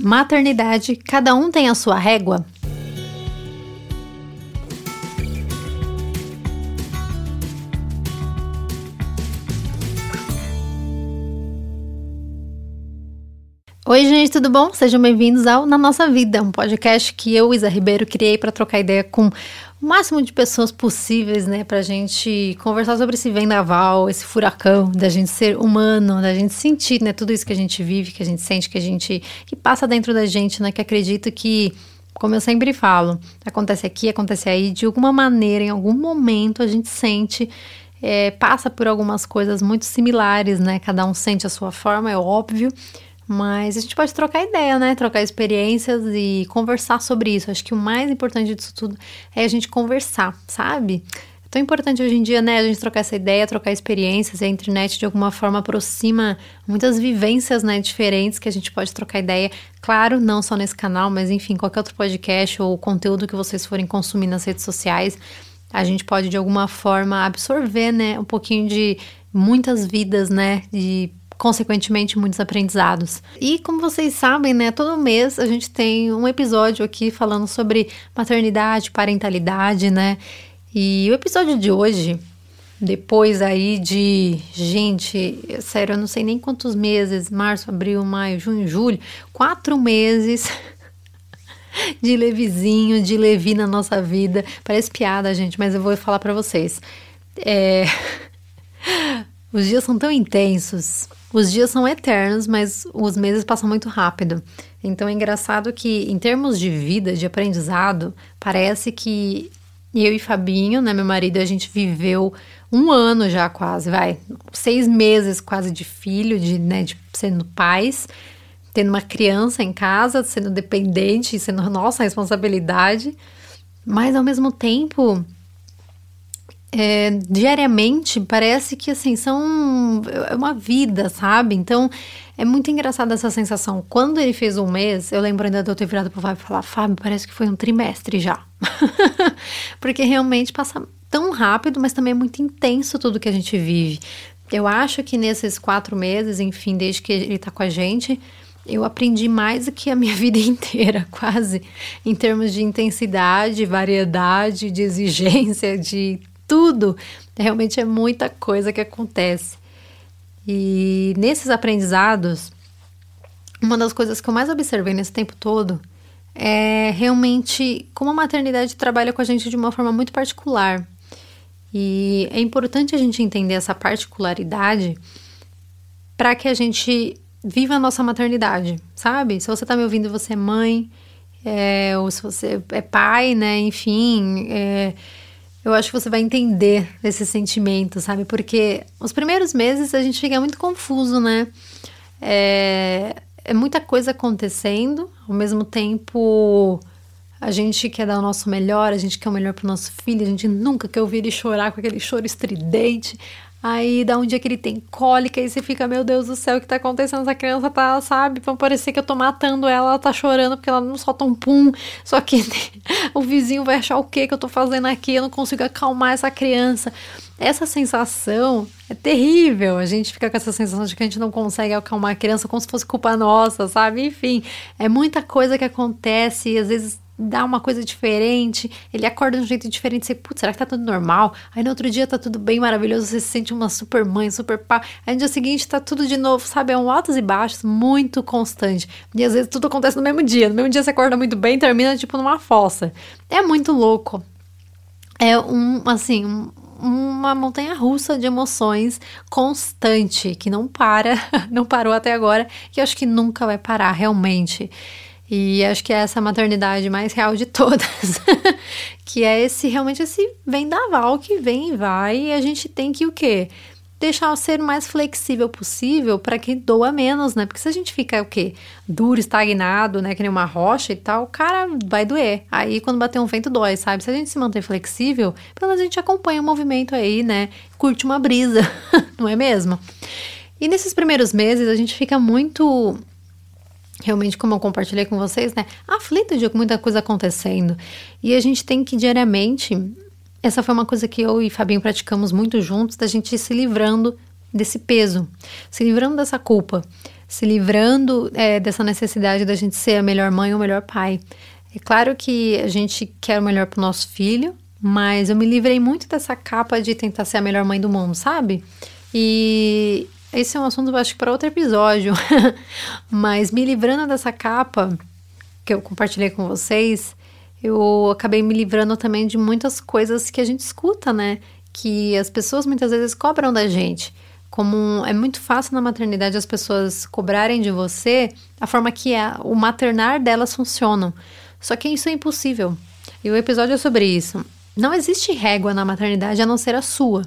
Maternidade, cada um tem a sua régua? Oi, gente, tudo bom? Sejam bem-vindos ao Na Nossa Vida, um podcast que eu, Isa Ribeiro, criei para trocar ideia com o máximo de pessoas possíveis, né, pra gente conversar sobre esse vendaval, esse furacão, da gente ser humano, da gente sentir, né, tudo isso que a gente vive, que a gente sente, que a gente, que passa dentro da gente, né, que acredita que, como eu sempre falo, acontece aqui, acontece aí, de alguma maneira, em algum momento a gente sente é, passa por algumas coisas muito similares, né? Cada um sente a sua forma, é óbvio, mas a gente pode trocar ideia, né? Trocar experiências e conversar sobre isso. Acho que o mais importante disso tudo é a gente conversar, sabe? É tão importante hoje em dia, né? A gente trocar essa ideia, trocar experiências. A internet de alguma forma aproxima muitas vivências, né? Diferentes que a gente pode trocar ideia. Claro, não só nesse canal, mas enfim, qualquer outro podcast ou conteúdo que vocês forem consumir nas redes sociais. A gente pode de alguma forma absorver, né? Um pouquinho de muitas vidas, né? De consequentemente muitos aprendizados. E como vocês sabem, né, todo mês a gente tem um episódio aqui falando sobre maternidade, parentalidade, né? E o episódio de hoje, depois aí de, gente, sério, eu não sei nem quantos meses, março, abril, maio, junho, julho, quatro meses de levizinho, de levi na nossa vida. Parece piada, gente, mas eu vou falar para vocês. É... Os dias são tão intensos, os dias são eternos, mas os meses passam muito rápido. Então é engraçado que, em termos de vida, de aprendizado, parece que eu e Fabinho, né, meu marido, a gente viveu um ano já quase, vai, seis meses quase de filho, de, né, de sendo pais, tendo uma criança em casa, sendo dependente, sendo nossa responsabilidade, mas ao mesmo tempo é, diariamente parece que assim são é uma vida, sabe? Então é muito engraçada essa sensação. Quando ele fez um mês, eu lembro ainda de eu ter virado pro Fábio e falar: Fábio, parece que foi um trimestre já. Porque realmente passa tão rápido, mas também é muito intenso tudo que a gente vive. Eu acho que nesses quatro meses, enfim, desde que ele tá com a gente, eu aprendi mais do que a minha vida inteira, quase, em termos de intensidade, variedade, de exigência, de tudo. Realmente é muita coisa que acontece. E nesses aprendizados, uma das coisas que eu mais observei nesse tempo todo é realmente como a maternidade trabalha com a gente de uma forma muito particular. E é importante a gente entender essa particularidade para que a gente viva a nossa maternidade, sabe? Se você está me ouvindo você é mãe, é, ou se você é pai, né? Enfim, é, eu acho que você vai entender esse sentimento, sabe? Porque os primeiros meses a gente fica muito confuso, né? É, é muita coisa acontecendo, ao mesmo tempo a gente quer dar o nosso melhor, a gente quer o melhor para o nosso filho, a gente nunca quer ouvir ele chorar com aquele choro estridente. Aí dá um dia que ele tem cólica e você fica, meu Deus do céu, o que tá acontecendo? Essa criança tá, sabe? Vai parecer que eu tô matando ela, ela tá chorando porque ela não solta um pum. Só que o vizinho vai achar o que que eu tô fazendo aqui? Eu não consigo acalmar essa criança. Essa sensação é terrível. A gente fica com essa sensação de que a gente não consegue acalmar a criança como se fosse culpa nossa, sabe? Enfim, é muita coisa que acontece e às vezes dá uma coisa diferente, ele acorda de um jeito diferente, você, putz, será que tá tudo normal? Aí no outro dia tá tudo bem maravilhoso, você se sente uma super mãe, super pá. Aí no dia seguinte tá tudo de novo, sabe? É um altos e baixos muito constante. E às vezes tudo acontece no mesmo dia. No mesmo dia você acorda muito bem, termina tipo numa fossa. É muito louco. É um, assim, um, uma montanha russa de emoções constante, que não para, não parou até agora, que eu acho que nunca vai parar realmente. E acho que é essa maternidade mais real de todas, que é esse realmente esse vendaval que vem e vai, e a gente tem que o quê? Deixar ser o mais flexível possível para que doa menos, né? Porque se a gente fica o quê? Duro, estagnado, né? Que nem uma rocha e tal, o cara vai doer. Aí quando bater um vento dói, sabe? Se a gente se manter flexível, pelo menos a gente acompanha o movimento aí, né? Curte uma brisa, não é mesmo? E nesses primeiros meses a gente fica muito realmente, como eu compartilhei com vocês, né, aflita de muita coisa acontecendo. E a gente tem que diariamente. Essa foi uma coisa que eu e Fabinho praticamos muito juntos, da gente se livrando desse peso, se livrando dessa culpa. se livrando é, dessa necessidade da gente ser a melhor mãe ou o melhor pai. É claro que a gente quer o melhor para o nosso filho, mas eu me livrei muito dessa capa de tentar ser a melhor mãe do mundo, sabe? E esse é um assunto, acho que para outro episódio. mas me livrando dessa capa que eu compartilhei com vocês, eu acabei me livrando também de muitas coisas que a gente escuta, né? Que as pessoas muitas vezes cobram da gente. Como é muito fácil na maternidade as pessoas cobrarem de você a forma que é, o maternar delas funcionam. Só que isso é impossível. E o episódio é sobre isso. Não existe régua na maternidade a não ser a sua.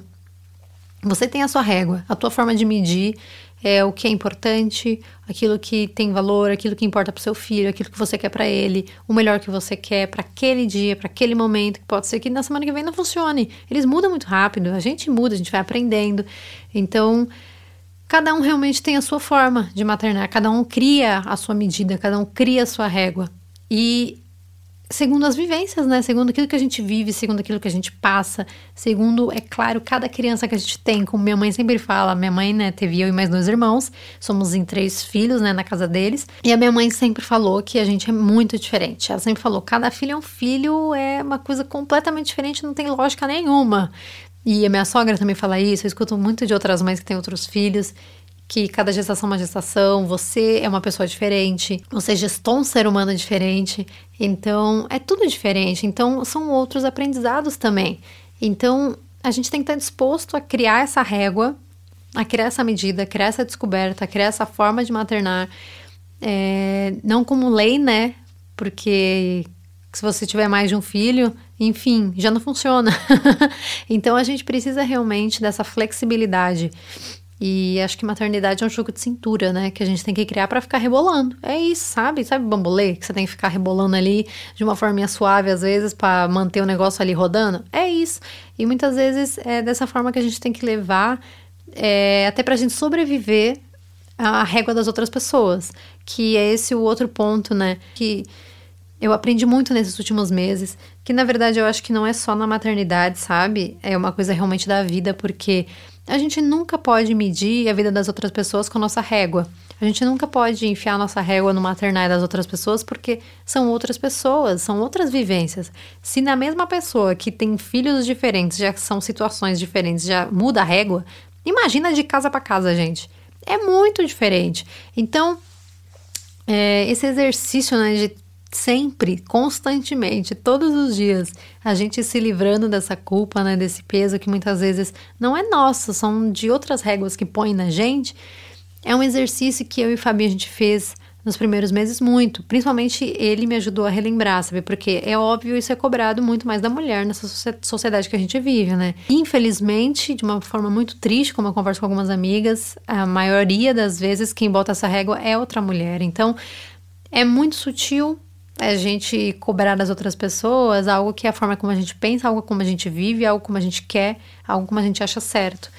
Você tem a sua régua, a tua forma de medir é o que é importante, aquilo que tem valor, aquilo que importa para o seu filho, aquilo que você quer para ele, o melhor que você quer para aquele dia, para aquele momento, que pode ser que na semana que vem não funcione. Eles mudam muito rápido, a gente muda, a gente vai aprendendo. Então, cada um realmente tem a sua forma de maternar, cada um cria a sua medida, cada um cria a sua régua. E segundo as vivências, né? Segundo aquilo que a gente vive, segundo aquilo que a gente passa, segundo, é claro, cada criança que a gente tem, como minha mãe sempre fala, minha mãe, né, teve eu e mais dois irmãos, somos em três filhos, né, na casa deles, e a minha mãe sempre falou que a gente é muito diferente. Ela sempre falou, cada filho é um filho, é uma coisa completamente diferente, não tem lógica nenhuma. E a minha sogra também fala isso, eu escuto muito de outras mães que têm outros filhos que cada gestação é uma gestação, você é uma pessoa diferente, você gestou um ser humano diferente, então é tudo diferente. Então são outros aprendizados também. Então a gente tem que estar disposto a criar essa régua, a criar essa medida, a criar essa descoberta, a criar essa forma de maternar, é, não como lei, né? Porque se você tiver mais de um filho, enfim, já não funciona. então a gente precisa realmente dessa flexibilidade e acho que maternidade é um jogo de cintura, né? Que a gente tem que criar para ficar rebolando. É isso, sabe? Sabe bambolê? Que você tem que ficar rebolando ali de uma forma suave, às vezes, para manter o negócio ali rodando. É isso. E muitas vezes é dessa forma que a gente tem que levar, é, até pra gente sobreviver à régua das outras pessoas. Que é esse o outro ponto, né? Que eu aprendi muito nesses últimos meses. Que na verdade eu acho que não é só na maternidade, sabe? É uma coisa realmente da vida, porque a gente nunca pode medir a vida das outras pessoas com a nossa régua. A gente nunca pode enfiar nossa régua no maternário das outras pessoas porque são outras pessoas, são outras vivências. Se na mesma pessoa que tem filhos diferentes, já são situações diferentes, já muda a régua, imagina de casa para casa, gente. É muito diferente. Então, é, esse exercício né, de sempre, constantemente, todos os dias, a gente se livrando dessa culpa, né, desse peso que muitas vezes não é nosso, são de outras réguas que põem na gente. É um exercício que eu e Fabi a gente fez nos primeiros meses muito, principalmente ele me ajudou a relembrar, sabe? Porque é óbvio isso é cobrado muito mais da mulher nessa sociedade que a gente vive, né? Infelizmente, de uma forma muito triste, como eu converso com algumas amigas, a maioria das vezes quem bota essa régua é outra mulher. Então, é muito sutil, a gente cobrar das outras pessoas algo que é a forma como a gente pensa, algo como a gente vive, algo como a gente quer, algo como a gente acha certo.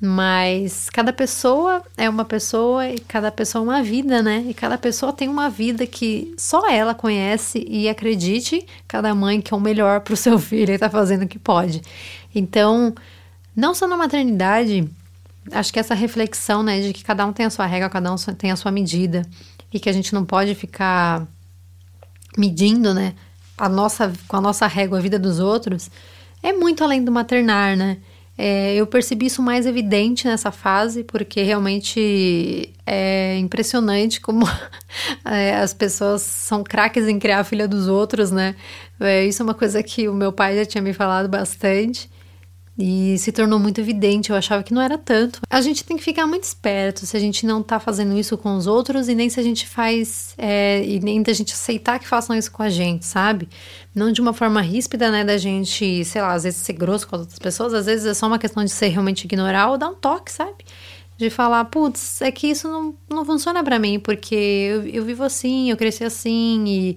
Mas cada pessoa é uma pessoa e cada pessoa é uma vida, né? E cada pessoa tem uma vida que só ela conhece e acredite, cada mãe que é o melhor para o seu filho e tá fazendo o que pode. Então, não só na maternidade, acho que essa reflexão, né, de que cada um tem a sua regra, cada um tem a sua medida e que a gente não pode ficar medindo, né, a nossa, com a nossa régua a vida dos outros, é muito além do maternar, né? É, eu percebi isso mais evidente nessa fase, porque realmente é impressionante como é, as pessoas são craques em criar a filha dos outros, né? É, isso é uma coisa que o meu pai já tinha me falado bastante. E se tornou muito evidente, eu achava que não era tanto. A gente tem que ficar muito esperto se a gente não tá fazendo isso com os outros e nem se a gente faz, é, e nem da gente aceitar que façam isso com a gente, sabe? Não de uma forma ríspida, né, da gente, sei lá, às vezes ser grosso com as outras pessoas, às vezes é só uma questão de ser realmente ignorar ou dar um toque, sabe? De falar, putz, é que isso não, não funciona para mim, porque eu, eu vivo assim, eu cresci assim e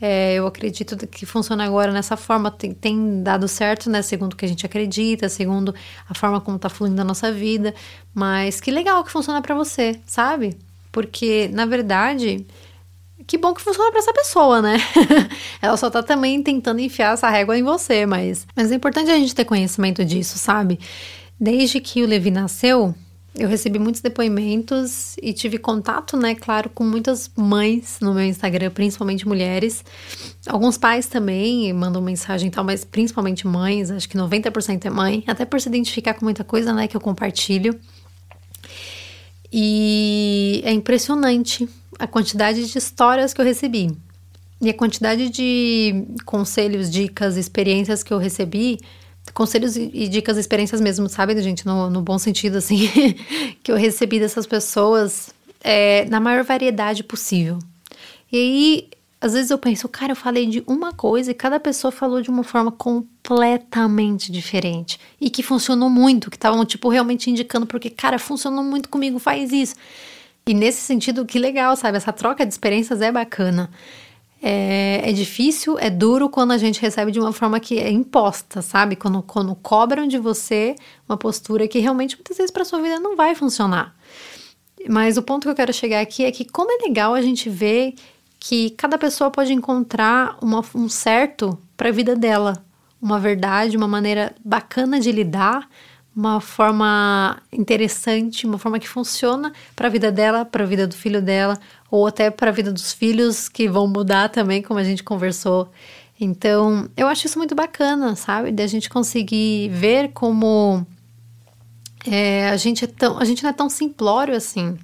é, eu acredito que funciona agora nessa forma, tem, tem, dado certo, né? Segundo o que a gente acredita, segundo a forma como tá fluindo a nossa vida. Mas que legal que funciona para você, sabe? Porque, na verdade, que bom que funciona para essa pessoa, né? Ela só tá também tentando enfiar essa régua em você, mas, mas é importante a gente ter conhecimento disso, sabe? Desde que o Levi nasceu, eu recebi muitos depoimentos e tive contato, né, claro, com muitas mães no meu Instagram, principalmente mulheres. Alguns pais também mandam mensagem e tal, mas principalmente mães, acho que 90% é mãe, até por se identificar com muita coisa, né, que eu compartilho. E é impressionante a quantidade de histórias que eu recebi. E a quantidade de conselhos, dicas, experiências que eu recebi conselhos e dicas, experiências mesmo, sabe, gente? No, no bom sentido, assim, que eu recebi dessas pessoas é, na maior variedade possível. E aí, às vezes eu penso, cara, eu falei de uma coisa e cada pessoa falou de uma forma completamente diferente. E que funcionou muito, que estavam, tipo, realmente indicando, porque, cara, funcionou muito comigo, faz isso. E nesse sentido, que legal, sabe? Essa troca de experiências é bacana. É, é, difícil, é duro quando a gente recebe de uma forma que é imposta, sabe? Quando, quando cobram de você uma postura que realmente muitas vezes para sua vida não vai funcionar. Mas o ponto que eu quero chegar aqui é que como é legal a gente ver que cada pessoa pode encontrar uma, um certo para a vida dela, uma verdade, uma maneira bacana de lidar, uma forma interessante, uma forma que funciona para a vida dela, para a vida do filho dela, ou até para a vida dos filhos que vão mudar também, como a gente conversou. Então, eu acho isso muito bacana, sabe? De a gente conseguir ver como é, a gente é tão, a gente não é tão simplório assim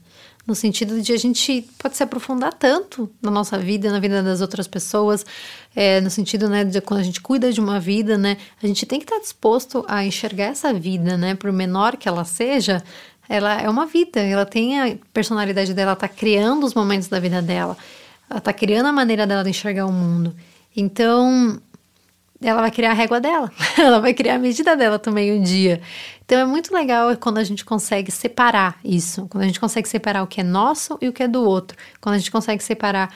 no sentido de a gente pode se aprofundar tanto na nossa vida, na vida das outras pessoas, é, no sentido, né, de quando a gente cuida de uma vida, né, a gente tem que estar disposto a enxergar essa vida, né, por menor que ela seja, ela é uma vida, ela tem a personalidade dela, ela tá criando os momentos da vida dela, ela tá criando a maneira dela de enxergar o mundo. Então, ela vai criar a régua dela, ela vai criar a medida dela também um dia. Então é muito legal quando a gente consegue separar isso, quando a gente consegue separar o que é nosso e o que é do outro, quando a gente consegue separar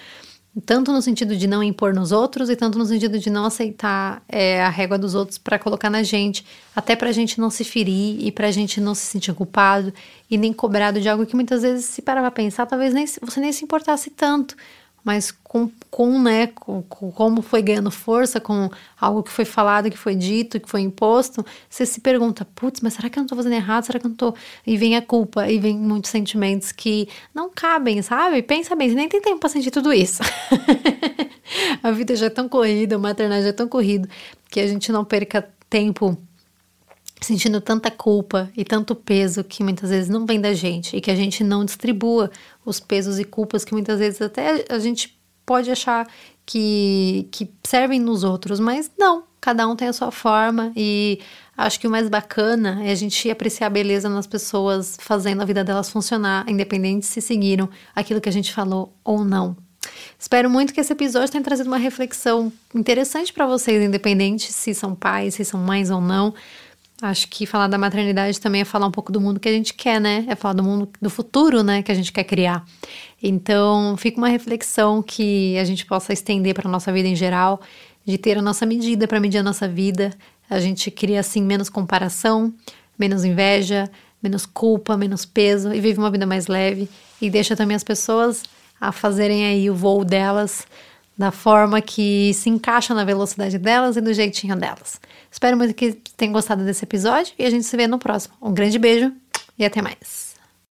tanto no sentido de não impor nos outros e tanto no sentido de não aceitar é, a régua dos outros para colocar na gente, até para a gente não se ferir e para a gente não se sentir culpado e nem cobrado de algo que muitas vezes se parava pensar, talvez nem, você nem se importasse tanto, mas com, com né, com, com, como foi ganhando força, com algo que foi falado, que foi dito, que foi imposto, você se pergunta, putz, mas será que eu não tô fazendo errado? Será que eu não tô... E vem a culpa, e vem muitos sentimentos que não cabem, sabe? Pensa bem, você nem tem tempo pra sentir tudo isso. a vida já é tão corrida, o maternagem é tão corrido, que a gente não perca tempo sentindo tanta culpa e tanto peso que muitas vezes não vem da gente e que a gente não distribua os pesos e culpas que muitas vezes até a gente pode achar que, que servem nos outros, mas não, cada um tem a sua forma e acho que o mais bacana é a gente apreciar a beleza nas pessoas fazendo a vida delas funcionar, independente se seguiram aquilo que a gente falou ou não. Espero muito que esse episódio tenha trazido uma reflexão interessante para vocês, independente se são pais, se são mães ou não. Acho que falar da maternidade também é falar um pouco do mundo que a gente quer, né? É falar do mundo do futuro, né, que a gente quer criar. Então, fica uma reflexão que a gente possa estender para nossa vida em geral, de ter a nossa medida para medir a nossa vida. A gente cria assim menos comparação, menos inveja, menos culpa, menos peso e vive uma vida mais leve e deixa também as pessoas a fazerem aí o voo delas da forma que se encaixa na velocidade delas e do jeitinho delas. Espero muito que tenham gostado desse episódio e a gente se vê no próximo. Um grande beijo e até mais.